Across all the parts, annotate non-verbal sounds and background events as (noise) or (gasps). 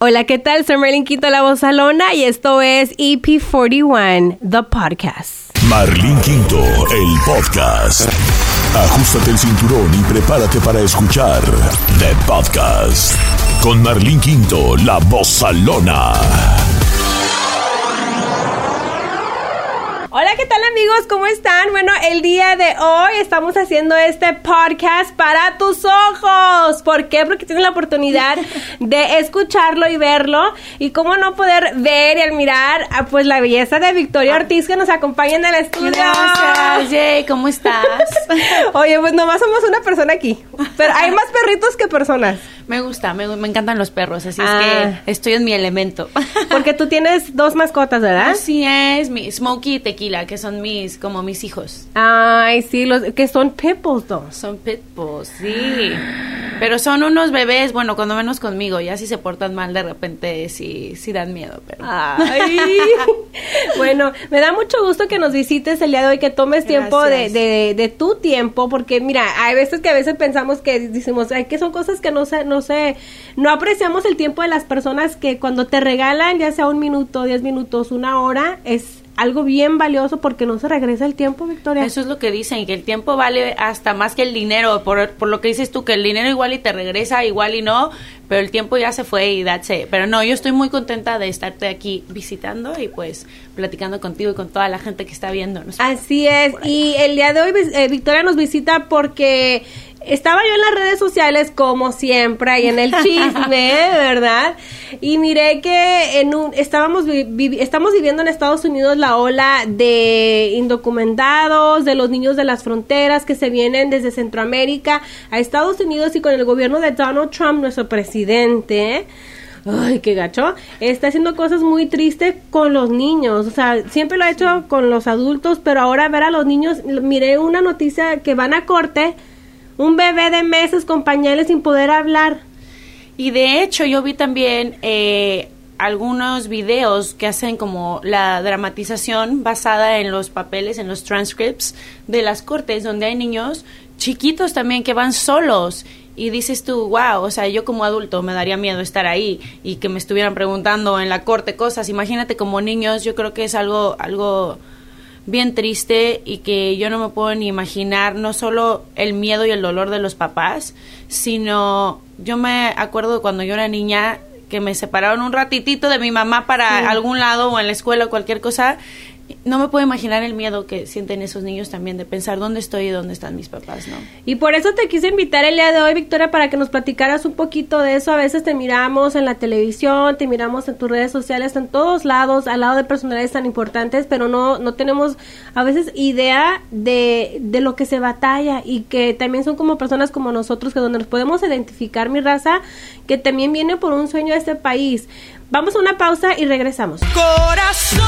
Hola, ¿qué tal? Soy Merlin Quinto, la voz salona, y esto es EP41, The Podcast. Marlin Quinto, el podcast. Ajustate el cinturón y prepárate para escuchar The Podcast. Con Marlin Quinto, la voz salona. Hola, ¿qué tal amigos? ¿Cómo están? Bueno, el día de hoy estamos haciendo este podcast para tus ojos. ¿Por qué? Porque tienes la oportunidad (laughs) de escucharlo y verlo. Y cómo no poder ver y admirar pues la belleza de Victoria Ortiz que nos acompaña en el estudio. Gracias, Jay, ¿cómo (laughs) estás? Oye, pues nomás somos una persona aquí. Pero hay más perritos que personas. Me gusta, me, me encantan los perros, así es Ah. que estoy en mi elemento. (laughs) Porque tú tienes dos mascotas, ¿verdad? Así es, mi Smokey y Tequila, que son mis, como mis hijos. Ay, sí, los que son pitbulls, dos. Son pitbulls, sí. Pero son unos bebés, bueno, cuando menos conmigo, ya si se portan mal de repente sí, sí dan miedo, pero... Ay. (laughs) bueno, me da mucho gusto que nos visites el día de hoy, que tomes tiempo de, de, de tu tiempo, porque mira, hay veces que a veces pensamos que decimos, ay, que son cosas que no sé, no sé, no apreciamos el tiempo de las personas que cuando te regalan, ya sea un minuto, diez minutos, una hora, es algo bien valioso porque no se regresa el tiempo, Victoria. Eso es lo que dicen, que el tiempo vale hasta más que el dinero, por, por lo que dices tú, que el dinero igual y te regresa, igual y no, pero el tiempo ya se fue y that's it. Pero no, yo estoy muy contenta de estarte aquí visitando y pues platicando contigo y con toda la gente que está viéndonos. Así es, y el día de hoy eh, Victoria nos visita porque estaba yo en las redes sociales como siempre ahí en el chisme, (laughs) ¿verdad? Y miré que en un, estábamos vi- vi- estamos viviendo en Estados Unidos la ola de indocumentados, de los niños de las fronteras que se vienen desde Centroamérica a Estados Unidos y con el gobierno de Donald Trump, nuestro presidente. Ay, qué gacho. Está haciendo cosas muy tristes con los niños. O sea, siempre lo ha hecho con los adultos, pero ahora ver a los niños, miré una noticia que van a corte, un bebé de meses con pañales sin poder hablar. Y de hecho yo vi también eh, algunos videos que hacen como la dramatización basada en los papeles, en los transcripts de las cortes, donde hay niños chiquitos también que van solos. Y dices tú, wow, o sea, yo como adulto me daría miedo estar ahí y que me estuvieran preguntando en la corte cosas. Imagínate como niños, yo creo que es algo, algo bien triste y que yo no me puedo ni imaginar no solo el miedo y el dolor de los papás, sino yo me acuerdo de cuando yo era niña que me separaron un ratitito de mi mamá para algún lado o en la escuela o cualquier cosa. No me puedo imaginar el miedo que sienten esos niños también de pensar dónde estoy y dónde están mis papás, ¿no? Y por eso te quise invitar el día de hoy, Victoria, para que nos platicaras un poquito de eso. A veces te miramos en la televisión, te miramos en tus redes sociales, en todos lados, al lado de personalidades tan importantes, pero no, no tenemos a veces idea de, de lo que se batalla y que también son como personas como nosotros, que donde nos podemos identificar, mi raza, que también viene por un sueño de este país. Vamos a una pausa y regresamos. Corazón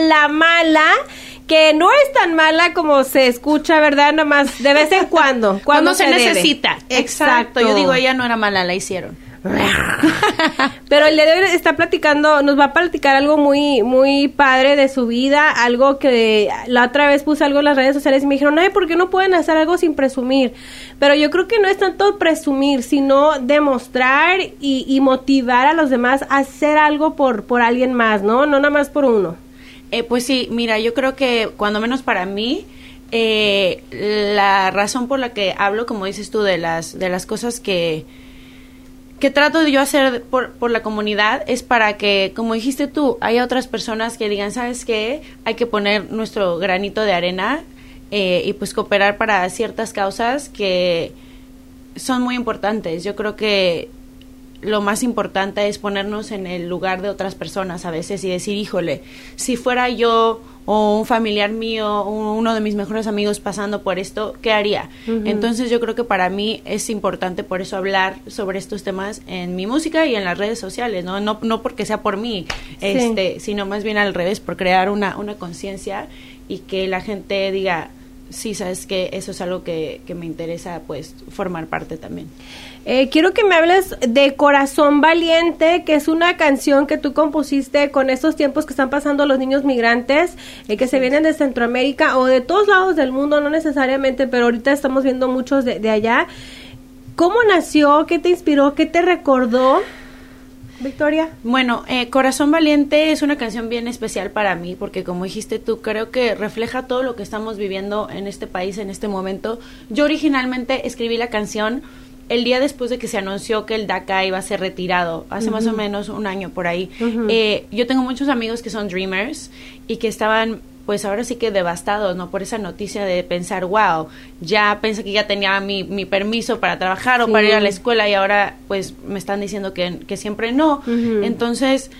La Mala, que no es tan mala como se escucha, ¿verdad? Nada más de vez en cuando. (laughs) Cuando se, necesita. Exacto. Yo digo, ella no era mala, la hicieron. (laughs) Pero el día de hoy está platicando, nos va a platicar algo muy, muy padre de su vida, algo que la otra vez puse algo en las redes sociales y me dijeron, ay, ¿por qué no pueden hacer algo sin presumir? Pero yo creo que no es tanto presumir, sino demostrar y, y motivar a los demás a hacer algo por, por alguien más, ¿no? No nada más por uno. Eh, pues sí, mira, yo creo que cuando menos para mí, eh, la razón por la que hablo, como dices tú, de las, de las cosas que, que trato yo hacer por, por la comunidad es para que, como dijiste tú, haya otras personas que digan, ¿sabes qué? Hay que poner nuestro granito de arena eh, y pues cooperar para ciertas causas que son muy importantes. Yo creo que lo más importante es ponernos en el lugar de otras personas a veces y decir, híjole, si fuera yo o un familiar mío, o uno de mis mejores amigos pasando por esto, ¿qué haría? Entonces yo creo que para mí es importante por eso hablar sobre estos temas en mi música y en las redes sociales, ¿no? No, no porque sea por mí, este, sino más bien al revés, por crear una, una conciencia y que la gente diga, sí, sabes que eso es algo que, que me interesa, pues, formar parte también. Eh, quiero que me hables de Corazón Valiente, que es una canción que tú compusiste con estos tiempos que están pasando los niños migrantes, eh, que se vienen de Centroamérica o de todos lados del mundo, no necesariamente, pero ahorita estamos viendo muchos de, de allá. ¿Cómo nació? ¿Qué te inspiró? ¿Qué te recordó? Victoria. Bueno, eh, Corazón Valiente es una canción bien especial para mí porque como dijiste tú, creo que refleja todo lo que estamos viviendo en este país en este momento. Yo originalmente escribí la canción el día después de que se anunció que el DACA iba a ser retirado, hace más o menos un año por ahí. eh, yo tengo muchos amigos que son dreamers y que estaban pues ahora sí que devastados, ¿no? Por esa noticia de pensar, wow, ya pensé que ya tenía mi, mi permiso para trabajar o para ir a la escuela y ahora pues me están diciendo que, que siempre no. Entonces,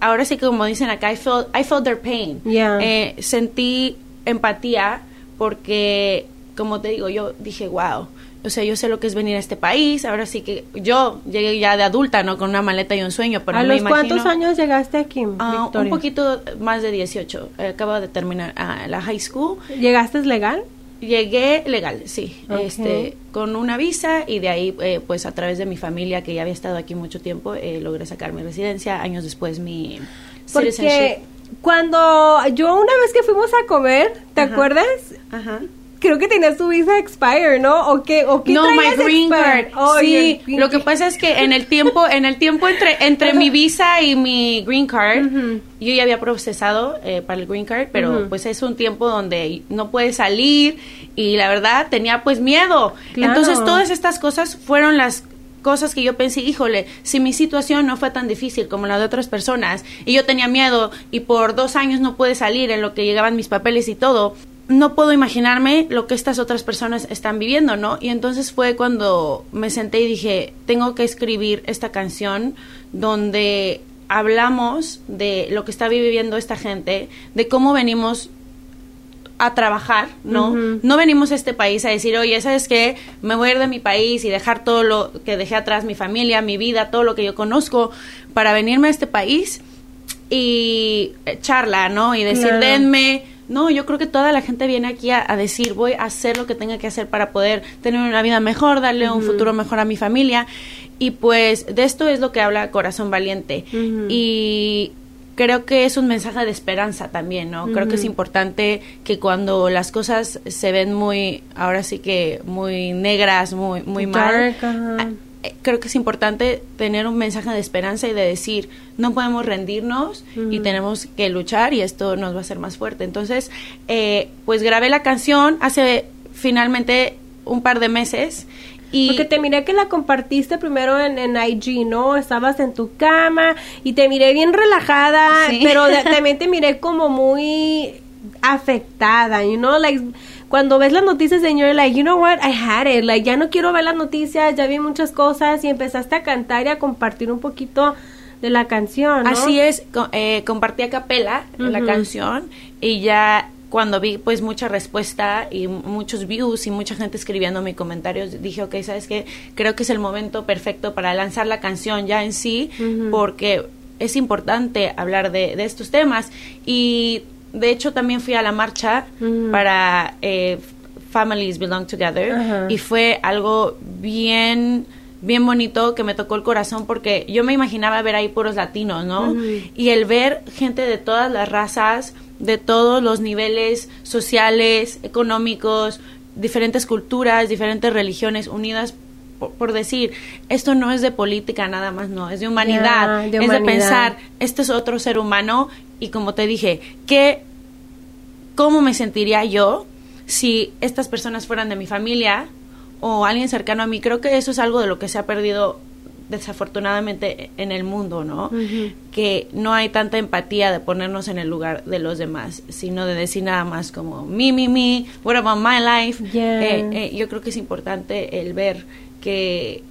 ahora sí que como dicen acá, I felt, I felt their pain. Yeah. Eh, sentí empatía porque, como te digo, yo dije, wow, o sea, yo sé lo que es venir a este país, ahora sí que yo llegué ya de adulta, ¿no? Con una maleta y un sueño, pero ¿A me los imagino... cuántos años llegaste aquí, Ah, Victoria? un poquito más de 18. Eh, acabo de terminar ah, la high school. ¿Llegaste legal? Llegué legal, sí, este, con una visa y de ahí, eh, pues a través de mi familia que ya había estado aquí mucho tiempo, eh, logré sacar mi residencia. Años después mi Porque citizenship. cuando yo una vez que fuimos a comer, ¿te Ajá. acuerdas? Ajá. Creo que tenías tu visa expire, ¿no? ¿O qué, o qué No, my green card. Oh, sí, green lo que pasa es que en el tiempo, en el tiempo entre entre mi visa y mi green card, yo ya había procesado eh, para el green card, pero pues es un tiempo donde no puedes salir y la verdad tenía pues miedo. Claro. Entonces todas estas cosas fueron las cosas que yo pensé, híjole, si mi situación no fue tan difícil como la de otras personas y yo tenía miedo y por dos años no pude salir en lo que llegaban mis papeles y todo, no puedo imaginarme lo que estas otras personas están viviendo, ¿no? Y entonces fue cuando me senté y dije, tengo que escribir esta canción donde hablamos de lo que está viviendo esta gente, de cómo venimos a trabajar, ¿no? No venimos a este país a decir, oye, ¿sabes qué? Me voy a ir de mi país y dejar todo lo que dejé atrás, mi familia, mi vida, todo lo que yo conozco, para venirme a este país y eh, charla, ¿no? Y decir, Claro. denme. No, yo creo que toda la gente viene aquí a, a decir, voy a hacer lo que tenga que hacer para poder tener una vida mejor, darle un futuro mejor a mi familia. Y pues de esto es lo que habla Corazón Valiente. Y creo que es un mensaje de esperanza también, ¿no? Creo que es importante que cuando las cosas se ven muy, ahora sí que muy negras, muy, muy mal, Dark. Eh, creo que es importante tener un mensaje de esperanza y de decir, no podemos rendirnos y tenemos que luchar y esto nos va a hacer más fuerte. Entonces, eh, pues grabé la canción hace finalmente un par de meses y Porque te miré que la compartiste primero en, en IG, ¿no? Estabas en tu cama y te miré bien relajada, Sí. pero de- (laughs) también te miré como muy afectada, you know, like cuando ves las noticias de you're like, you know what, I had it, like ya no quiero ver las noticias, ya vi muchas cosas y empezaste a cantar y a compartir un poquito de la canción, ¿no? Así es, eh, compartí a capela la Ujú. canción y ya cuando vi pues mucha respuesta y muchos views y mucha gente escribiendo mis comentarios, dije, ok, ¿sabes qué? Creo que es el momento perfecto para lanzar la canción ya en sí, porque es importante hablar de, de estos temas. Y de hecho también fui a la marcha Ujú. para eh, Families Belong Together Ajá. y fue algo bien bien bonito que me tocó el corazón porque yo me imaginaba ver ahí puros latinos, ¿no? Y el ver gente de todas las razas, de todos los niveles sociales, económicos, diferentes culturas, diferentes religiones unidas por, por decir, esto no es de política nada más, no, es de humanidad, de es de humanidad. pensar, este es otro ser humano y como te dije, ¿qué, ¿cómo me sentiría yo si estas personas fueran de mi familia o alguien cercano a mí? Creo que eso es algo de lo que se ha perdido desafortunadamente en el mundo, ¿no? Ujú. Que no hay tanta empatía de ponernos en el lugar de los demás, sino de decir nada más como me, me, me, what about my life? Yeah. Eh, eh, yo creo que es importante el ver que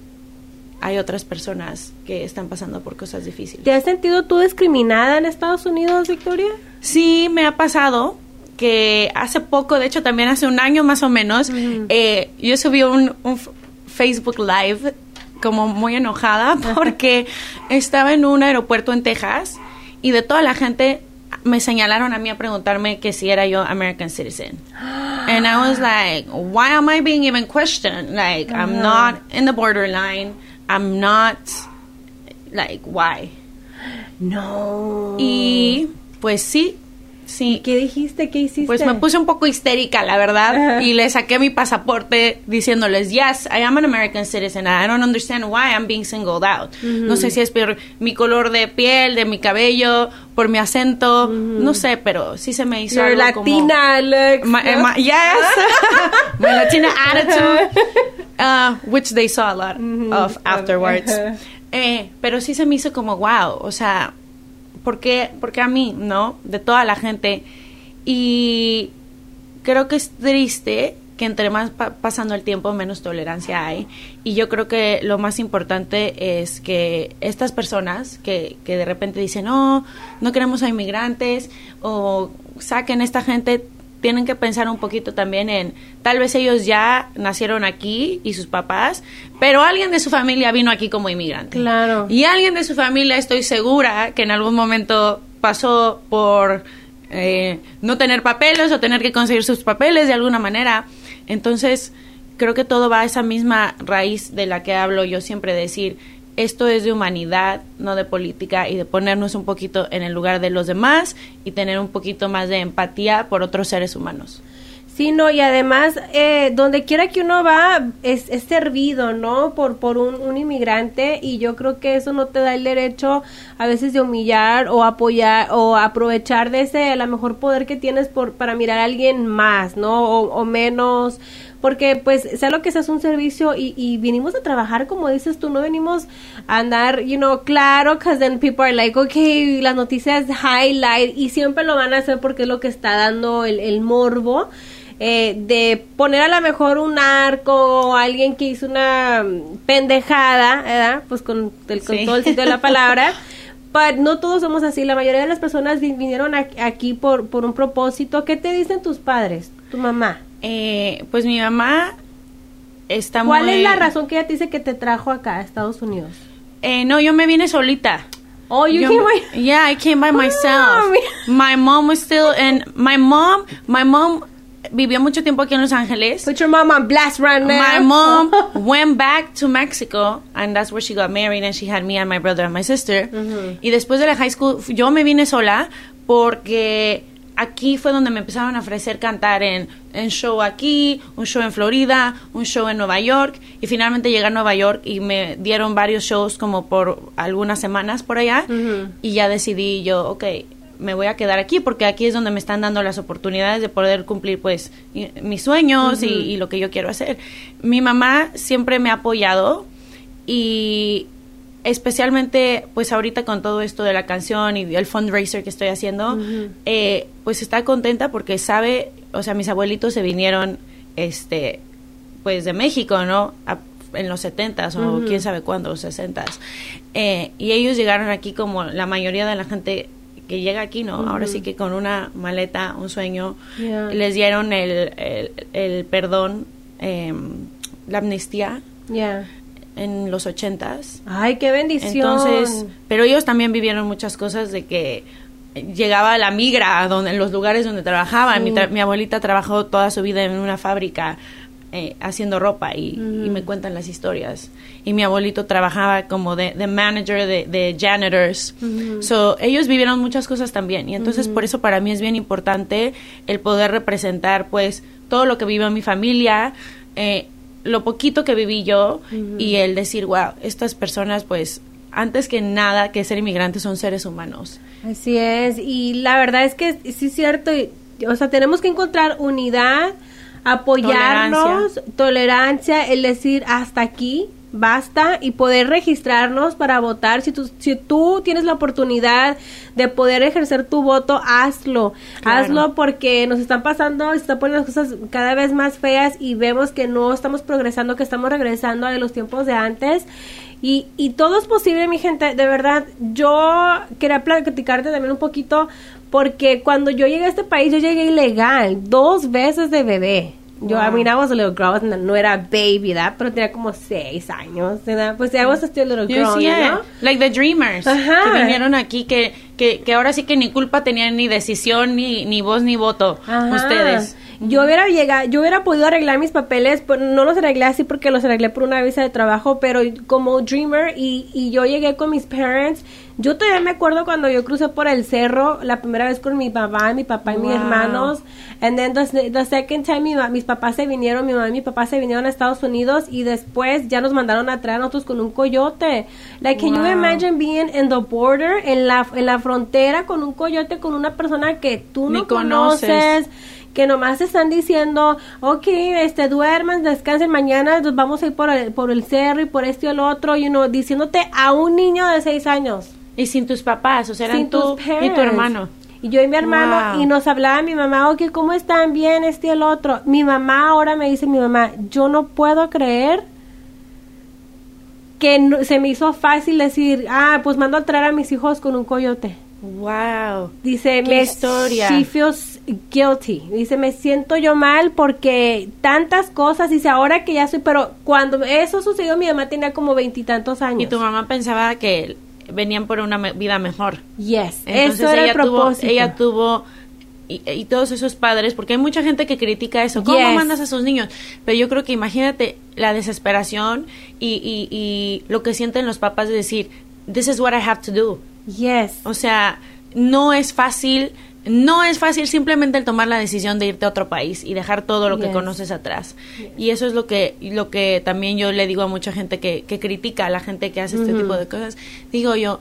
hay otras personas que están pasando por cosas difíciles. ¿Te has sentido tú discriminada en Estados Unidos, Victoria? Sí, me ha pasado que hace poco, de hecho también hace un año más o menos, eh, yo subí un, Facebook Live como muy enojada (laughs) porque estaba en un aeropuerto en Texas y de toda la gente me señalaron a mí a preguntarme que si era yo American citizen. (gasps) And I was like, why am I being even questioned? Like, I'm not in the borderline. I'm not, like, why? (gasps) No. Y pues sí, sí. ¿Qué dijiste? ¿Qué hiciste? Pues me puse un poco histérica, la verdad, Ajá. y le saqué mi pasaporte diciéndoles, yes, I am an American citizen. I don't understand why I'm being singled out. No sé si es por mi color de piel, de mi cabello, por mi acento, no sé, pero sí se me hizo Your algo Latina, como... My, ¿no? my- yes, (laughs) my Latina attitude, (laughs) uh, which they saw a lot of afterwards. Eh, pero sí se me hizo como, wow, o sea, ¿por qué, por qué a mí, no? De toda la gente. Y creo que es triste que entre más pa- pasando el tiempo, menos tolerancia hay. Y yo creo que lo más importante es que estas personas que, que de repente dicen, no, no queremos a inmigrantes o saquen a esta gente, tienen que pensar un poquito también en, tal vez ellos ya nacieron aquí y sus papás, pero alguien de su familia vino aquí como inmigrante. Claro. Y alguien de su familia estoy segura que en algún momento pasó por eh, no tener papeles o tener que conseguir sus papeles de alguna manera. Entonces, creo que todo va a esa misma raíz de la que hablo yo siempre, decir, esto es de humanidad, no de política, y de ponernos un poquito en el lugar de los demás y tener un poquito más de empatía por otros seres humanos. Sí, no, y además, eh, donde quiera que uno va, es, servido, ¿no? Por, por un, inmigrante, y yo creo que eso no te da el derecho a veces de humillar o apoyar o aprovechar de ese, a lo mejor poder que tienes por, para mirar a alguien más, ¿no? O menos, porque pues sea lo que sea es un servicio y, y vinimos a trabajar como dices tú no venimos a andar you know claro because then people are like okay las noticias highlight y siempre lo van a hacer porque es lo que está dando el, el morbo eh, de poner a lo mejor un arco o alguien que hizo una pendejada ¿verdad? pues con, el- con Sí. todo el sitio de la palabra (laughs) But no todos somos así, la mayoría de las personas vi- vinieron a- aquí por, por un propósito. ¿Qué te dicen tus padres, tu mamá? Eh, pues mi mamá está ¿Cuál muy... es la razón que ella te dice que te trajo acá a Estados Unidos? Eh, no, yo me vine solita. Oh, you Yo- came by- Yeah, I came by Ah, (laughs) myself. My mom was still in. My mom, my mom vivió mucho tiempo aquí en Los Ángeles. Put your mom on blast right now. My mom (laughs) went back to Mexico, and that's where she got married, and she had me and my brother and my sister. Y después de la high school, yo me vine sola porque aquí fue donde me empezaron a ofrecer cantar en, en show aquí, un show en Florida, un show en Nueva York, y finalmente llegué a Nueva York y me dieron varios shows como por algunas semanas por allá, y ya decidí yo, ok, me voy a quedar aquí porque aquí es donde me están dando las oportunidades de poder cumplir pues y- mis sueños y, y lo que yo quiero hacer. Mi mamá siempre me ha apoyado y especialmente pues ahorita con todo esto de la canción y el fundraiser que estoy haciendo, eh, pues está contenta porque sabe, o sea, mis abuelitos se vinieron este pues de México, ¿no? A- en los 70s o quién sabe cuándo, los 60s. Eh, y ellos llegaron aquí como la mayoría de la gente que llega aquí, ¿no? Ahora sí que con una maleta, un sueño, Yeah. les dieron el, el, el perdón, em, la amnistía Yeah. En los 80s. Ay, qué bendición. Entonces, pero ellos también vivieron muchas cosas de que llegaba la migra donde, en los lugares donde trabajaban. Mi, tra- mi abuelita trabajó toda su vida en una fábrica eh, haciendo ropa y, y me cuentan las historias. Y mi abuelito trabajaba como de, de manager de, de janitors. So, ellos vivieron muchas cosas también. Y entonces por eso para mí es bien importante el poder representar pues todo lo que vivió mi familia. eh, lo poquito que viví yo y el decir, wow, estas personas pues antes que nada que ser inmigrantes son seres humanos. Así es, y la verdad es que sí es cierto, y- o sea, tenemos que encontrar unidad, apoyarnos, tolerancia, el decir hasta aquí, basta, y poder registrarnos para votar. Si tú, si tú tienes la oportunidad de poder ejercer tu voto, hazlo, Claro. hazlo porque nos están pasando, se están poniendo las cosas cada vez más feas y vemos que no estamos progresando, que estamos regresando a los tiempos de antes. Y, y todo es posible, mi gente. De verdad, yo quería platicarte también un poquito porque cuando yo llegué a este país, yo llegué ilegal, dos veces de bebé. Yo, I mean, I was a little girl, no era baby, ¿verdad? Pero tenía como seis años, ¿verdad? Pues I was still a little girl, you know? like the Dreamers, Ajá. que vinieron aquí, que, que, que ahora sí que ni culpa tenían ni decisión, ni, ni voz, ni voto, Ajá. ustedes. Yo hubiera llegado, yo hubiera podido arreglar mis papeles, pero no los arreglé así porque los arreglé por una visa de trabajo, pero como dreamer y, y yo llegué con mis parents, yo todavía me acuerdo cuando yo crucé por el cerro la primera vez con mi papá, mi papá y mis hermanos, and then the, the second time mi mis papás se vinieron, mi mamá y mi papá se vinieron a Estados Unidos y después ya nos mandaron a traer a nosotros con un coyote. Like, can you Wow. imagine being in the border, en la, en la frontera con un coyote, con una persona que tú Ni no conoces. conoces? que nomás están diciendo, ok, este, duerman, descansen, mañana nos vamos a ir por el, por el cerro y por esto y el otro, you know, diciéndote a un niño de seis años. Y sin tus papás, o sea, eran sin tú tus y tu hermano. Y yo y mi hermano, Wow. y nos hablaba mi mamá, ok, ¿cómo están? Bien, este y el otro. Mi mamá ahora me dice, mi mamá, yo no puedo creer que no- se me hizo fácil decir, ah, pues mando a traer a mis hijos con un coyote. Wow. Dice, Qué me historia. She feels guilty. Dice, me siento yo mal porque tantas cosas. Dice, ahora que ya soy, pero cuando eso sucedió, mi mamá tenía como veintitantos años. Y tu mamá pensaba que venían por una me- vida mejor. Yes, Entonces eso era ella el propósito. tuvo, ella tuvo y, y todos esos padres, porque hay mucha gente que critica eso. ¿Cómo Yes. mandas a sus niños? Pero yo creo que imagínate la desesperación y, y, y lo que sienten los papás de decir, this is what I have to do. Yes. O sea, no es fácil, no es fácil simplemente el tomar la decisión de irte a otro país y dejar todo lo que conoces atrás. Y eso es lo que, lo que también yo le digo a mucha gente que, que critica a la gente que hace este tipo de cosas. Digo yo,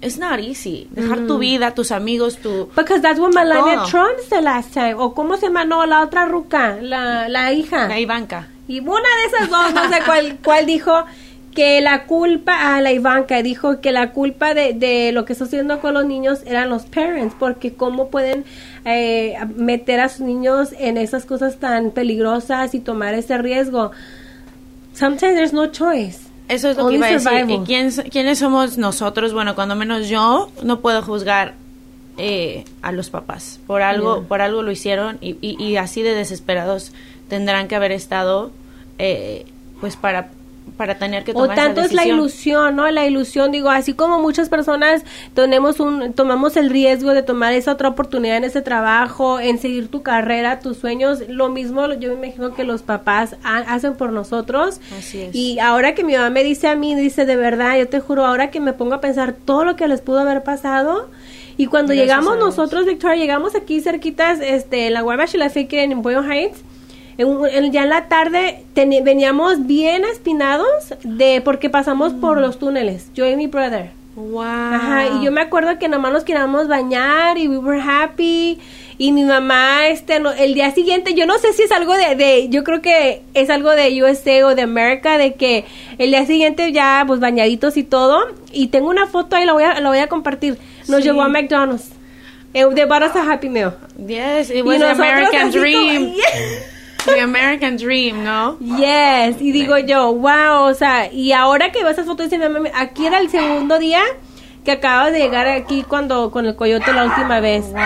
it's not easy. Dejar tu vida, tus amigos, tu... Because that's what Melania Todo. Trump said last time. O cómo se llamó la otra ruca, la, la hija. La Ivanka. Y una de esas dos, no sé cuál, cuál dijo que la culpa, a la Ivanka dijo que la culpa de, de lo que está haciendo con los niños eran los parents, porque cómo pueden eh, meter a sus niños en esas cosas tan peligrosas y tomar ese riesgo. Sometimes there's no choice. Eso es lo Only que iba a decir. survival. ¿Y quién, quiénes somos nosotros? Bueno, cuando menos yo no puedo juzgar eh, a los papás. Por algo, Yeah. por algo lo hicieron y, y, y así de desesperados tendrán que haber estado, eh, pues para para tener que O tomar esa tanto es la ilusión, ¿no? La ilusión, digo, así como muchas personas tenemos un, tomamos el riesgo de tomar esa otra oportunidad en ese trabajo, en seguir tu carrera, tus sueños, lo mismo yo me imagino que los papás ha- hacen por nosotros. Así es. Y ahora que mi mamá me dice a mí, dice, de verdad, yo te juro, ahora que me pongo a pensar todo lo que les pudo haber pasado. Y cuando Gracias llegamos nosotros, Victoria, llegamos aquí cerquitas, este, en la Guaymas y la Fikir en Boyle Heights, en en- ya en la tarde teni- veníamos bien espinados de porque pasamos Mm. por los túneles, yo y mi brother. Wow. Ajá, y yo me acuerdo que nomás nos queríamos bañar y we were happy. Y mi mamá, este, no- el día siguiente, yo no sé si es algo de, de, yo creo que es algo de USA o de América, de que el día siguiente ya, pues bañaditos y todo. Y tengo una foto ahí, la voy a, la voy a compartir. Nos Sí. llevó a McDonald's. Eh, de Baras a Happy Meal. Yes, it was nosotros American así como- dream. The American dream, ¿no? Yes, y digo yo, wow, o sea, y ahora que veo esas fotos, dice, "Mami, aquí era el segundo día que acabas de llegar aquí cuando con el coyote la última vez. Wow.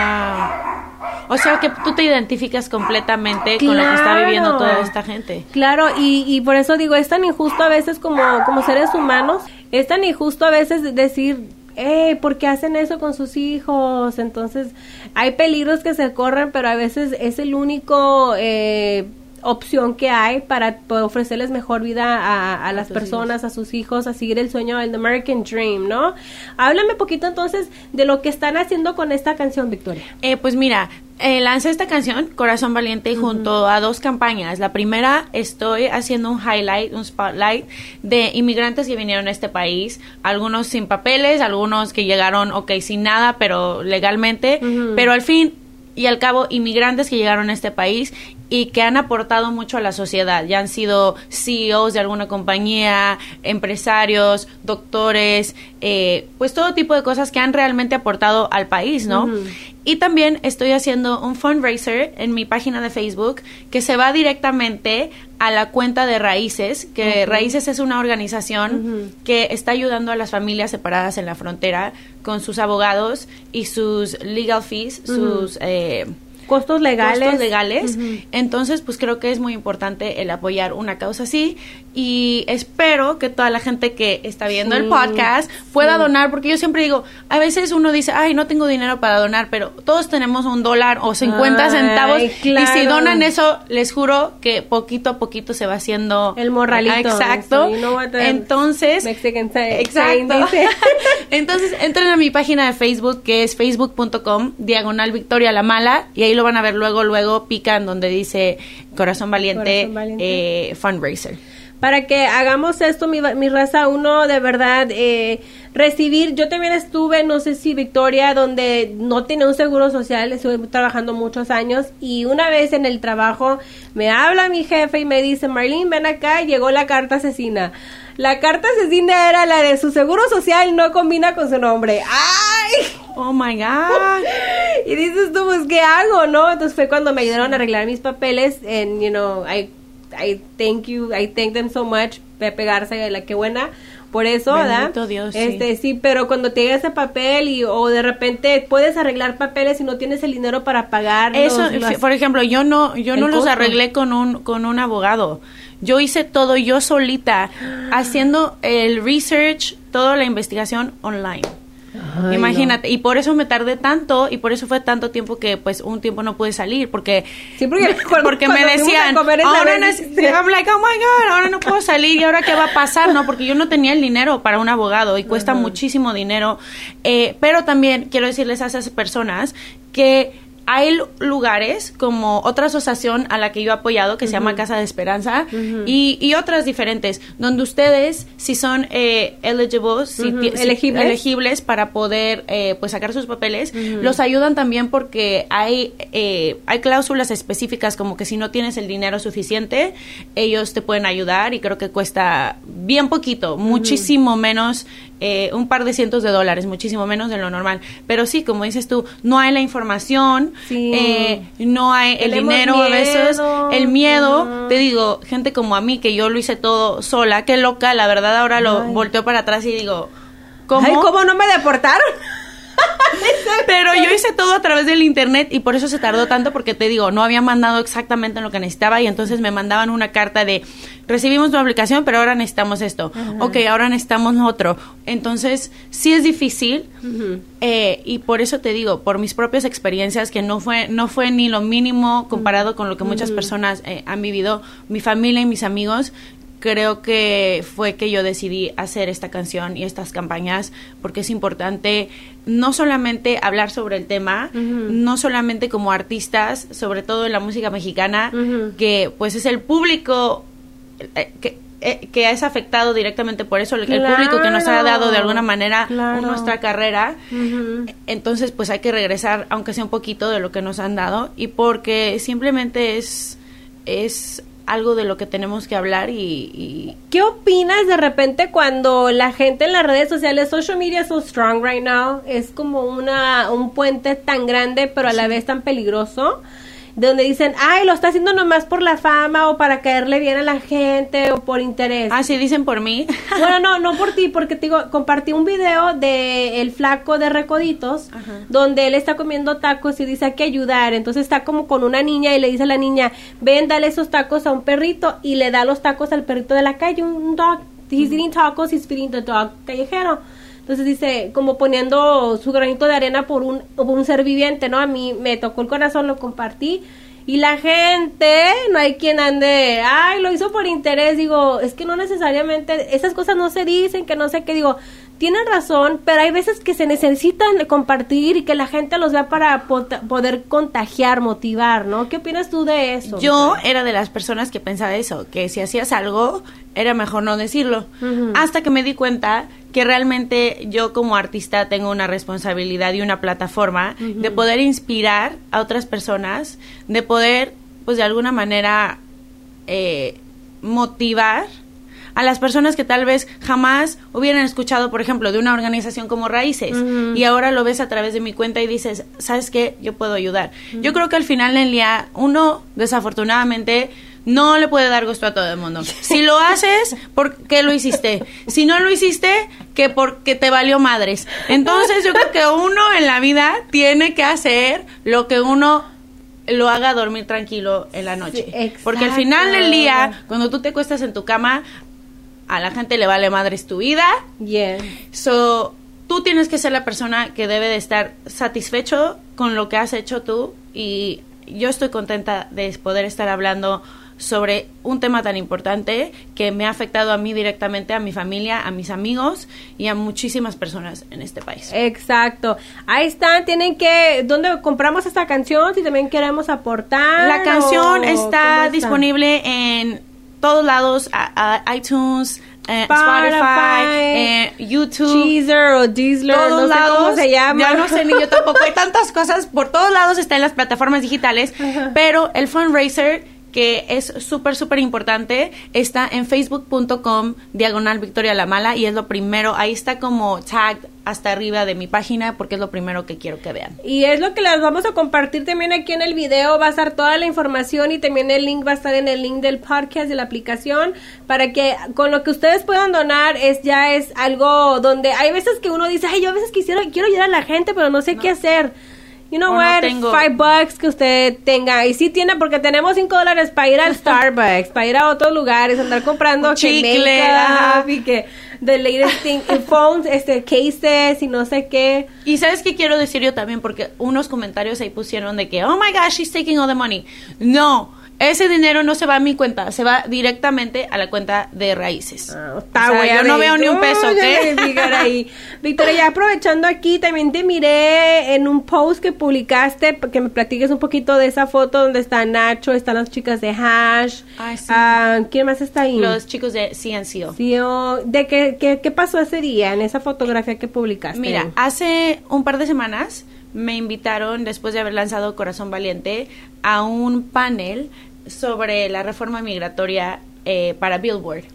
O sea que tú te identificas completamente con lo que está viviendo toda esta gente. Claro, y, y por eso digo, es tan injusto a veces como, como seres humanos, es tan injusto a veces decir, eh, ¿por qué hacen eso con sus hijos? Entonces, hay peligros que se corren, pero a veces es el único eh, opción que hay para ofrecerles mejor vida a, a las personas, a sus hijos, a seguir el sueño del American Dream, ¿no? Háblame poquito entonces de lo que están haciendo con esta canción, Victoria. Eh, pues mira, eh, lancé esta canción, Corazón Valiente, junto a dos campañas. La primera, estoy haciendo un highlight, un spotlight de inmigrantes que vinieron a este país, algunos sin papeles, algunos que llegaron, ok, sin nada, pero legalmente, pero al fin y al cabo, inmigrantes que llegaron a este país y que han aportado mucho a la sociedad. Ya han sido CEOs de alguna compañía, empresarios, doctores, eh, pues todo tipo de cosas que han realmente aportado al país, ¿no? Y también estoy haciendo un fundraiser en mi página de Facebook que se va directamente a la cuenta de Raíces, que Raíces es una organización que está ayudando a las familias separadas en la frontera con sus abogados y sus legal fees, sus... Eh, Costos legales. costos legales. Entonces, pues creo que es muy importante el apoyar una causa así y espero que toda la gente que está viendo el podcast pueda donar, porque yo siempre digo, a veces uno dice, ay, no tengo dinero para donar, pero todos tenemos un dólar o 50 Ay, centavos y si donan eso, les juro que poquito a poquito se va haciendo El morralito. Exacto. Sí, no Entonces, Mexican Exacto. (laughs) Entonces, entren a mi página de Facebook, que es facebook.com, diagonal Victoria la Mala, y ahí lo van a ver luego, luego pican donde dice Corazón Valiente, Corazón Valiente. eh, Fundraiser. para que hagamos esto, mi, mi raza, uno de verdad eh, recibir. Yo también estuve, no sé si Victoria, donde no tiene un seguro social, estuve trabajando muchos años y una vez en el trabajo me habla mi jefe y me dice, Marlene, ven acá, llegó la carta asesina. La carta asesina era la de su seguro social, no combina con su nombre. ¡Ay! Oh my God. (laughs) Y dices tú, pues, ¿qué hago, no? Entonces fue cuando me ayudaron a arreglar mis papeles, and, you know, I, I thank you, I thank them so much, Pepe Garza, la que buena, por eso, ¿verdad? Dios, sí. Este, sí, pero cuando te llega ese papel y, o de repente puedes arreglar papeles y no tienes el dinero para pagar. Eso, los- por ejemplo, yo no, yo no los arreglé con un, con un abogado. Yo hice todo yo solita, (gasps) haciendo el research, toda la investigación online. Ay, Imagínate, y por eso me tardé tanto y por eso fue tanto tiempo que pues un tiempo no pude salir porque Sí, porque cuando- porque me cuando decían, ahora no, I'm like, oh my god, ahora no puedo salir y ahora qué va a pasar, no, porque yo no tenía el dinero para un abogado y cuesta muchísimo dinero, Eh, pero también quiero decirles a esas personas que hay lu- lugares como otra asociación a la que yo he apoyado que se llama Casa de Esperanza y, y otras diferentes donde ustedes si son eh, eligibles, si- elegibles. elegibles para poder eh, pues sacar sus papeles los ayudan también porque hay eh, hay cláusulas específicas como que si no tienes el dinero suficiente ellos te pueden ayudar y creo que cuesta bien poquito muchísimo menos eh, un par de cientos de dólares muchísimo menos de lo normal pero sí como dices tú no hay la información Sí. eh, no hay el Tenemos dinero a veces el miedo te digo gente como a mí que yo lo hice todo sola qué loca la verdad ahora lo Ay. volteo para atrás y digo ¿Cómo? Ay, ¿cómo no me deportaron? (laughs) Pero yo hice todo a través del internet y por eso se tardó tanto porque te digo, no había mandado exactamente lo que necesitaba y entonces me mandaban una carta de recibimos tu aplicación, pero ahora necesitamos esto. Ok, ahora necesitamos otro. Entonces, sí es difícil eh, y por eso te digo, por mis propias experiencias, que no fue, no fue ni lo mínimo comparado con lo que muchas personas eh, han vivido, mi familia y mis amigos, creo que fue que yo decidí hacer esta canción y estas campañas porque es importante no solamente hablar sobre el tema, no solamente como artistas, sobre todo en la música mexicana, que pues es el público eh, que, eh, que es afectado directamente por eso, el, Claro, público que nos ha dado de alguna manera claro. nuestra carrera. Entonces, pues hay que regresar, aunque sea un poquito de lo que nos han dado, y porque simplemente es, es algo de lo que tenemos que hablar y, y- ¿Qué opinas de repente cuando la gente en las redes sociales, social media is so strong right now, es como una un puente tan grande pero a la vez tan peligroso, donde dicen, ay, lo está haciendo nomás por la fama o para caerle bien a la gente o por interés. Ah, sí, dicen por mí. (laughs) Bueno, no, no por ti, porque te digo, compartí un video de el flaco de Recoditos, Ajá. donde él está comiendo tacos y dice hay que ayudar. Entonces está como con una niña y le dice a la niña, ven, dale esos tacos a un perrito y le da los tacos al perrito de la calle, un dog. He's eating tacos, he's feeding the dog callejero. Entonces dice, como poniendo su granito de arena por un, por un ser viviente, ¿no? A mí me tocó el corazón, lo compartí. Y la gente, no hay quien ande, ay, lo hizo por interés. Digo, es que no necesariamente, esas cosas no se dicen, que no sé qué. Digo, tienen razón, pero hay veces que se necesitan compartir y que la gente los vea para poder contagiar, motivar, ¿no? ¿Qué opinas tú de eso? Yo era de las personas que pensaba eso, que si hacías algo era mejor no decirlo. Hasta que me di cuenta que realmente yo como artista tengo una responsabilidad y una plataforma de poder inspirar a otras personas, de poder pues de alguna manera eh, motivar a las personas que tal vez jamás hubieran escuchado, por ejemplo, de una organización como Raíces y ahora lo ves a través de mi cuenta y dices, ¿sabes qué? Yo puedo ayudar. Yo creo que al final del día uno desafortunadamente no le puede dar gusto a todo el mundo. (laughs) Si lo haces, ¿por qué lo hiciste? Si no lo hiciste, que porque te valió madres. Entonces yo creo que uno en la vida tiene que hacer lo que uno lo haga dormir tranquilo en la noche. Sí, porque al final del día, cuando tú te cuestas en tu cama, a la gente le vale madres tu vida. Yeah. So, tú tienes que ser la persona que debe de estar satisfecho con lo que has hecho tú y yo estoy contenta de poder estar hablando sobre un tema tan importante que me ha afectado a mí directamente, a mi familia, a mis amigos y a muchísimas personas en este país. Exacto. Ahí están, tienen que... ¿Dónde compramos esta canción? Si también queremos aportar. La canción está cómo disponible en todos lados, a- a iTunes, eh, Spotify, eh, YouTube. Cheezer o Deezler, todos no sé lados, cómo se llama. Ya no sé ni yo tampoco. Hay (laughs) tantas cosas. Por todos lados está en las plataformas digitales. Pero el fundraiser, que es súper, súper importante, está en facebook.com diagonal Victoria La Mala y es lo primero. Ahí está como tag hasta arriba de mi página porque es lo primero que quiero que vean. Y es lo que les vamos a compartir también aquí en el video. Va a estar toda la información y también el link va a estar en el link del podcast de la aplicación para que con lo que ustedes puedan donar es ya es algo donde hay veces que uno dice, ay, yo a veces quisiera, quiero ayudar a la gente, pero no sé qué hacer. You know O no what? tengo. Five bucks que usted tenga. Y sí tiene, porque tenemos cinco dólares para ir al (laughs) Starbucks, para ir a otros lugares, andar comprando chicle, y que the latest thing, y phones, este, cases y no sé qué. Y sabes qué quiero decir yo también, porque unos comentarios ahí pusieron de que, oh my gosh, she's taking all the money. No, ese dinero no se va a mi cuenta, se va directamente a la cuenta de raíces. Ah, O Está sea, buena. yo no veo ni un peso, fijar ahí. (laughs) Victoria, ya aprovechando aquí, también te miré en un post que publicaste, que me platiques un poquito de esa foto donde está Nacho, están las chicas de Hash. Ay, sí. Ah, ¿Quién más está ahí? Los chicos de CNCO. Oh, ¿De qué, qué, qué pasó ese día en esa fotografía que publicaste? Mira, hace un par de semanas me invitaron, después de haber lanzado Corazón Valiente, a un panel sobre la reforma migratoria eh, para Billboard.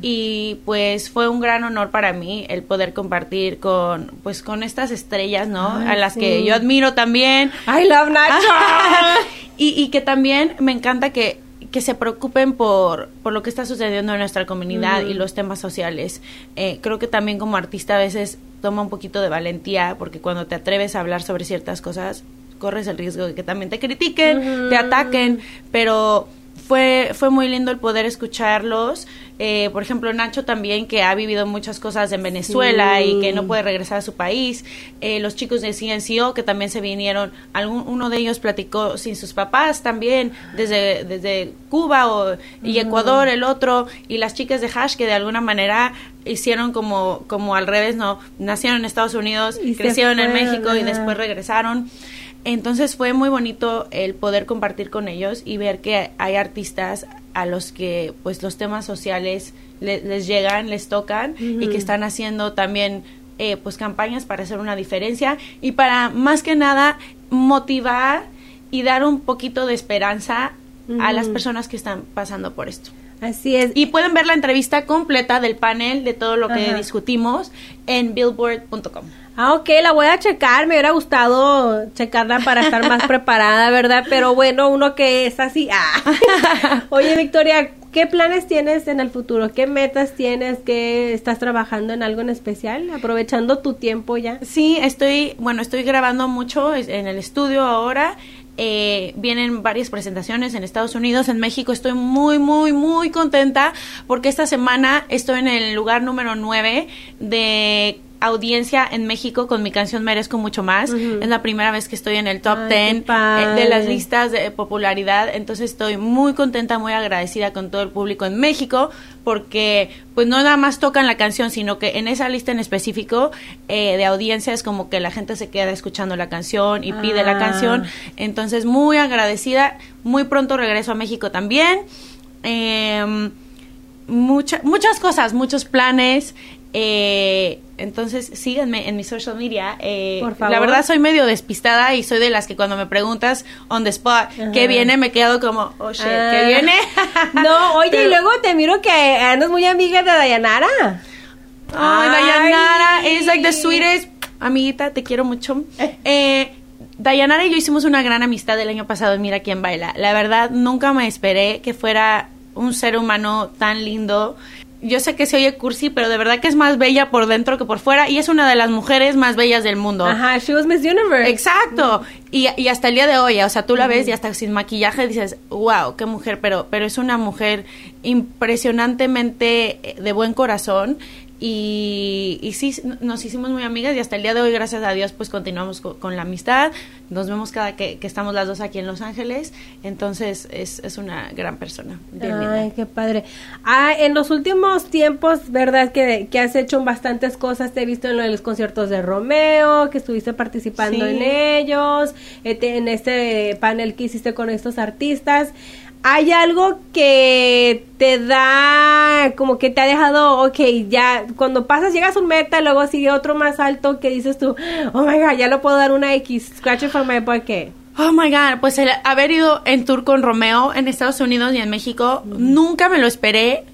Y pues fue un gran honor para mí el poder compartir con pues con estas estrellas, ¿no? Ay, a las sí. que yo admiro también. I love Nacho. (laughs) y, y que también me encanta que, que se preocupen por, por lo que está sucediendo en nuestra comunidad y los temas sociales. Eh, creo que también como artista a veces toma un poquito de valentía porque cuando te atreves a hablar sobre ciertas cosas corres el riesgo de que también te critiquen, te ataquen, pero fue, fue muy lindo el poder escucharlos. Eh, por ejemplo, Nacho también, que ha vivido muchas cosas en Venezuela Sí. y que no puede regresar a su país. Eh, los chicos de CNCO, que también se vinieron. Algún, uno de ellos platicó sin sus papás también, desde, desde Cuba o, y Ecuador, el otro. Y las chicas de Hash, que de alguna manera hicieron como, como al revés, ¿no? Nacieron en Estados Unidos, Y crecieron en México y después regresaron. Entonces fue muy bonito el poder compartir con ellos y ver que hay artistas a los que pues los temas sociales le- les llegan, les tocan y que están haciendo también eh, pues campañas para hacer una diferencia y para más que nada motivar y dar un poquito de esperanza a las personas que están pasando por esto. Así es. Y pueden ver la entrevista completa del panel de todo lo que Ajá. discutimos en billboard.com. Ah, ok, la voy a checar. Me hubiera gustado checarla para estar más (laughs) preparada, ¿verdad? Pero bueno, uno que es así. Ah. (laughs) Oye, Victoria, ¿qué planes tienes en el futuro? ¿Qué metas tienes? ¿Qué estás trabajando en algo en especial? Aprovechando tu tiempo ya. Sí, estoy, bueno, estoy grabando mucho en el estudio ahora. Eh, vienen varias presentaciones en Estados Unidos, en México. Estoy muy, muy, muy contenta porque esta semana estoy en el lugar número 9 de audiencia en México con mi canción Merezco Mucho Más. Es la primera vez que estoy en el top Ay, qué 10 eh, de las listas de popularidad. Entonces estoy muy contenta, muy agradecida con todo el público en México porque pues no nada más tocan la canción, sino que en esa lista en específico eh, de audiencia es como que la gente se queda escuchando la canción y pide la Ah. canción. Entonces muy agradecida. Muy pronto regreso a México también. Em, mucha- muchas cosas, muchos planes. Eh, entonces, síganme en mi social media. Eh, Por favor. La verdad, soy medio despistada y soy de las que cuando me preguntas on the spot qué viene, me quedo como, oh shit, Ah. ¿qué viene? (laughs) No, oye, y luego te miro que andas muy amiga de Dayanara. Ay, Ay. Dayanara is like the sweetest. Amiguita, te quiero mucho. Eh, Dayanara y yo hicimos una gran amistad el año pasado en Mira quién baila. La verdad, nunca me esperé que fuera un ser humano tan lindo. Yo sé que se oye cursi, pero de verdad que es más bella por dentro que por fuera y es una de las mujeres más bellas del mundo. Ajá, she was Miss Universe. Exacto. Y, y hasta el día de hoy, o sea, tú la ves y hasta sin maquillaje dices, wow, qué mujer, pero, pero es una mujer impresionantemente eh, de buen corazón. Y, y sí, nos hicimos muy amigas y hasta el día de hoy, gracias a Dios, pues continuamos co- con, la amistad. Nos vemos cada que, que estamos las dos aquí en Los Ángeles. Entonces, es, es una gran persona. bien linda. Ay, qué padre. Ah, en los últimos tiempos, ¿verdad? Que, que has hecho bastantes cosas. Te he visto en los conciertos de Romeo, que estuviste participando Sí. en ellos, eh, en este panel que hiciste con estos artistas. ¿Hay algo que te da, como que te ha dejado, ok, ya, cuando pasas, llegas a un meta, luego sigue otro más alto que dices tú, oh my god, ya lo puedo dar una X, scratch it for my bucket. Oh my god, pues el haber ido en tour con Romeo en Estados Unidos y en México, nunca me lo esperé,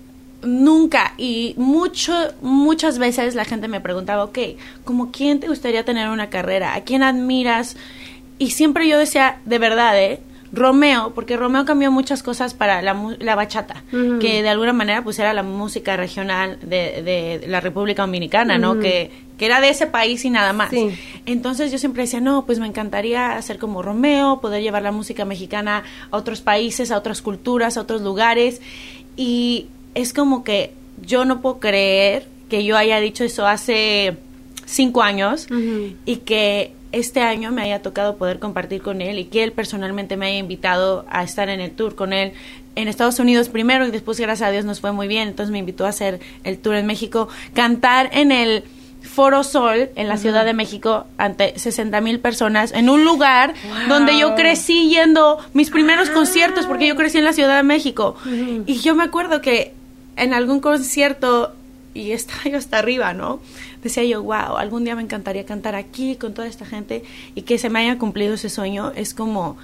nunca. Y mucho, muchas veces la gente me preguntaba, ok, ¿como quién te gustaría tener una carrera? ¿A quién admiras? Y siempre yo decía, de verdad, ¿eh? Romeo, porque Romeo cambió muchas cosas para la, la bachata, que de alguna manera pues era la música regional de, de la República Dominicana, ¿no? Que, que era de ese país y nada más. Sí. Entonces yo siempre decía, no, pues me encantaría hacer como Romeo, poder llevar la música mexicana a otros países, a otras culturas, a otros lugares. Y es como que yo no puedo creer que yo haya dicho eso hace cinco años y que este año me haya tocado poder compartir con él y que él personalmente me haya invitado a estar en el tour con él en Estados Unidos primero y después gracias a Dios nos fue muy bien, entonces me invitó a hacer el tour en México, cantar en el Foro Sol en la Ciudad de México ante 60 mil personas en un lugar donde yo crecí yendo mis primeros conciertos porque yo crecí en la Ciudad de México. Y yo me acuerdo que en algún concierto y estaba (laughs) yo hasta arriba, ¿no? Decía yo, wow, algún día me encantaría cantar aquí con toda esta gente y que se me haya cumplido ese sueño. Es como,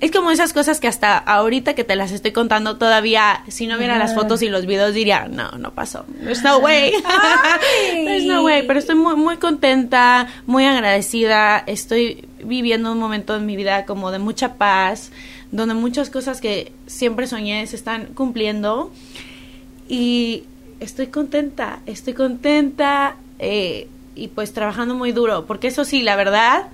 es como esas cosas que hasta ahorita que te las estoy contando todavía, si no viera las fotos y los videos diría, no, no pasó. There's no way. (laughs) Ay. There's no way. Pero estoy muy, muy contenta, muy agradecida. Estoy viviendo un momento en mi vida como de mucha paz, donde muchas cosas que siempre soñé se están cumpliendo y estoy contenta, estoy contenta eh, y pues trabajando muy duro, porque eso sí, la verdad,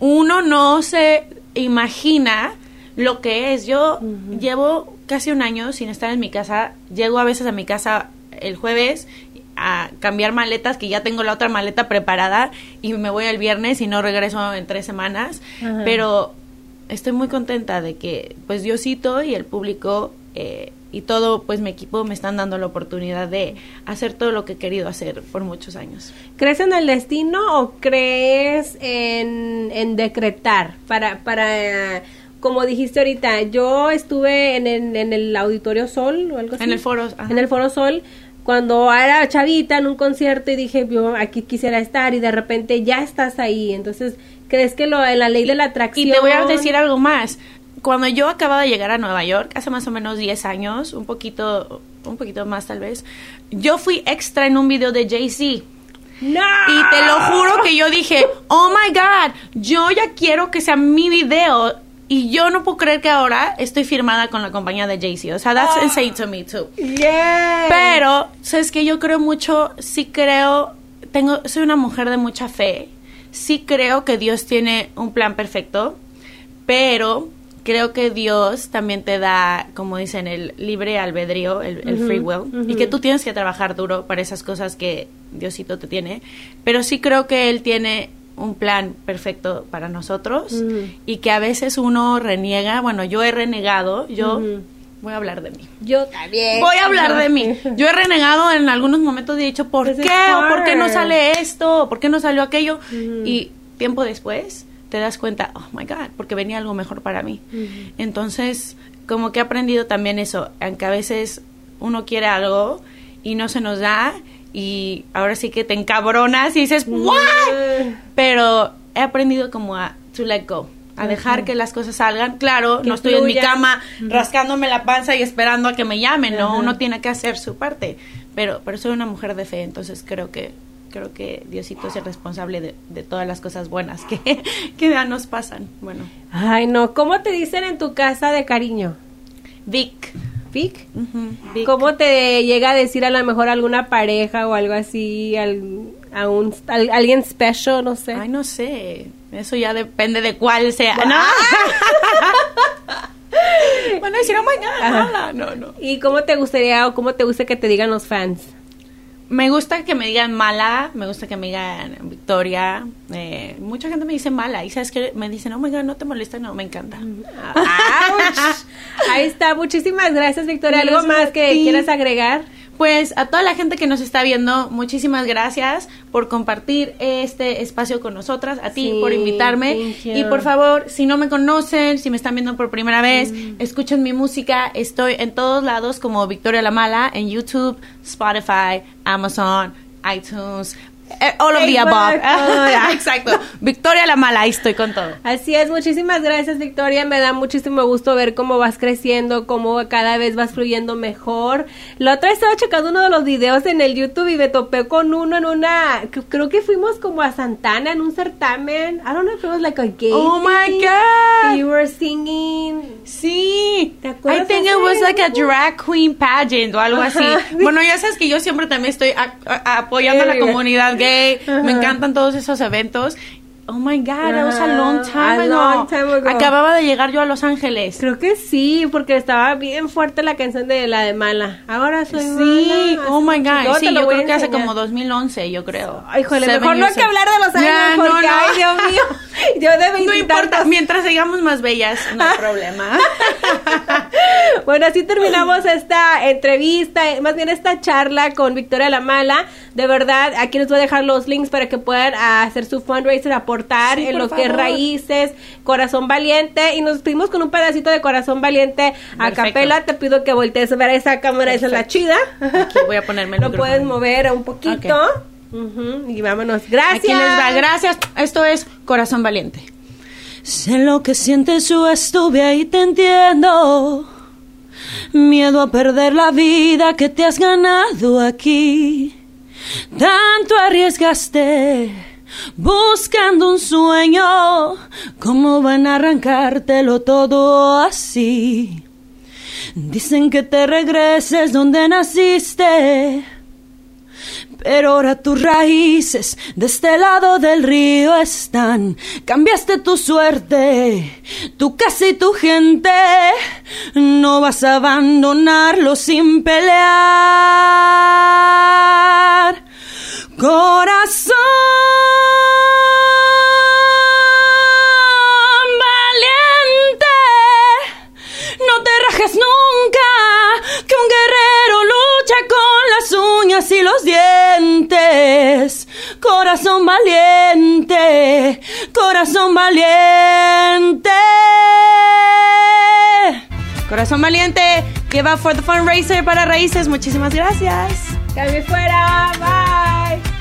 uno no se imagina lo que es. Yo llevo casi un año sin estar en mi casa, llego a veces a mi casa el jueves a cambiar maletas, que ya tengo la otra maleta preparada y me voy el viernes y no regreso en tres semanas, pero estoy muy contenta de que pues Diosito y el público eh, y todo pues mi equipo me están dando la oportunidad de hacer todo lo que he querido hacer por muchos años. ¿Crees en el destino o crees en, en decretar? Para, para, como dijiste ahorita, yo estuve en, el- en el Auditorio Sol o algo así. En el Foro, ajá. En el Foro Sol, cuando era chavita en un concierto y dije, yo aquí quisiera estar y de repente ya estás ahí. Entonces, ¿crees que lo, la ley de la atracción? Y te voy a decir algo más. Cuando yo acababa de llegar a Nueva York, hace más o menos 10 años, un poquito, un poquito más tal vez, yo fui extra en un video de Jay-Z. ¡No! Y te lo juro que yo dije, oh my God, yo ya quiero que sea mi video. Y yo no puedo creer que ahora estoy firmada con la compañía de Jay-Z. O sea, that's insane to me too. Yeah. Pero, sabes que yo creo mucho, sí creo, tengo, soy una mujer de mucha fe. Sí creo que Dios tiene un plan perfecto, pero creo que Dios también te da, como dicen, el libre albedrío, el, el free will, y que tú tienes que trabajar duro para esas cosas que Diosito te tiene. Pero sí creo que Él tiene un plan perfecto para nosotros Ujú. y que a veces uno reniega, bueno, yo he renegado, yo voy a hablar de mí. Yo también. Voy a hablar de mí. Yo he renegado en algunos momentos y he dicho, ¿por This qué? ¿O por qué no sale esto? ¿O por qué no salió aquello? Y tiempo después te das cuenta, oh my God, porque venía algo mejor para mí. Entonces, como que he aprendido también eso, aunque a veces uno quiere algo y no se nos da, y ahora sí que te encabronas y dices, ¿what? Pero he aprendido como a to let go, a dejar que las cosas salgan. Claro, Que no estoy en mi cama rascándome la panza y esperando a que me llamen, ¿no? Uno tiene que hacer su parte. Pero, pero soy una mujer de fe, entonces creo que creo que Diosito es el responsable de, de todas las cosas buenas que, (laughs) que ya nos pasan. Bueno, Ay, no. ¿Cómo te dicen en tu casa de cariño? Vic. ¿Vic? ¿Cómo te llega a decir a lo mejor alguna pareja o algo así, al- a un, al- alguien special, no sé? Ay, no sé. Eso ya depende de cuál sea. Bueno, (laughs) No. bueno, Ajá. hola. No, no. ¿Y cómo te gustaría o cómo te gusta que te digan los fans? Me gusta que me digan mala, me gusta que me digan Victoria. Eh, mucha gente me dice mala. Y sabes que me dicen, oh my God, no te molesta. No, me encanta. (laughs) ¡Auch! Ahí está. Muchísimas gracias, Victoria. ¿Algo más que quieras agregar? Pues a toda la gente que nos está viendo, muchísimas gracias por compartir este espacio con nosotras, a ti Sí, por invitarme y por favor, si no me conocen, si me están viendo por primera vez, Mm. escuchen mi música, estoy en todos lados como Victoria La Mala, en YouTube, Spotify, Amazon, iTunes, eh, all of the Facebook, above. (laughs) ya. Exacto, Victoria La Mala, ahí estoy con todo. Así es, muchísimas gracias Victoria, me da muchísimo gusto ver cómo vas creciendo, cómo cada vez vas fluyendo mejor. La otra vez estaba checando uno de los videos en el YouTube y me topé con uno en una, creo que fuimos como a Santana en un certamen, I don't know if it was like a gay Oh my God. You were singing. Sí, ¿Te acuerdas I think it was like a drag queen pageant o algo así. Bueno, ya sabes que yo siempre también estoy a- a- apoyando a la comunidad gay. Me encantan todos esos eventos. Oh my God, that was a long time a ago. long time ago. Acababa de llegar yo a Los Ángeles. Creo que sí, porque estaba bien fuerte la canción de la de Mala. Ahora soy Sí, mala. oh my God. te Sí, yo creo que hace como 2011, yo creo. Ay, híjole, Seven mejor no hay que hablar de los años Ya, porque, no, no. ay, Dios mío, (laughs) yo de No importa, mientras sigamos más bellas, no hay (laughs) problema. (laughs) bueno, así terminamos esta entrevista, eh, más bien esta charla con Victoria La Mala. De verdad, aquí les voy a dejar los links para que puedan hacer su fundraiser, aportar Sí, en lo que es raíces, Corazón Valiente. Y nos despedimos con un pedacito de Corazón Valiente a capela. Te pido que voltees a ver esa cámara, esa es la chida. Aquí voy a ponerme el (laughs) Lo micrófono. puedes mover un poquito. Y vámonos. Gracias. Aquí les va, gracias. Esto es Corazón Valiente. Sé lo que sientes, yo estuve ahí, te entiendo. Miedo a perder la vida que te has ganado aquí. Tanto arriesgaste buscando un sueño. ¿Cómo van a arrancártelo todo así? Dicen que te regreses donde naciste. Pero ahora tus raíces de este lado del río están. Cambiaste tu suerte, tu casa y tu gente. No vas a abandonarlo sin pelear. Corazón valiente, no te rajes nunca, que un guerrero lucha con las uñas y los dientes. Corazón valiente, corazón valiente. Corazón valiente, que va for the fundraiser para raíces. Muchísimas gracias. Cambio fuera. Bye.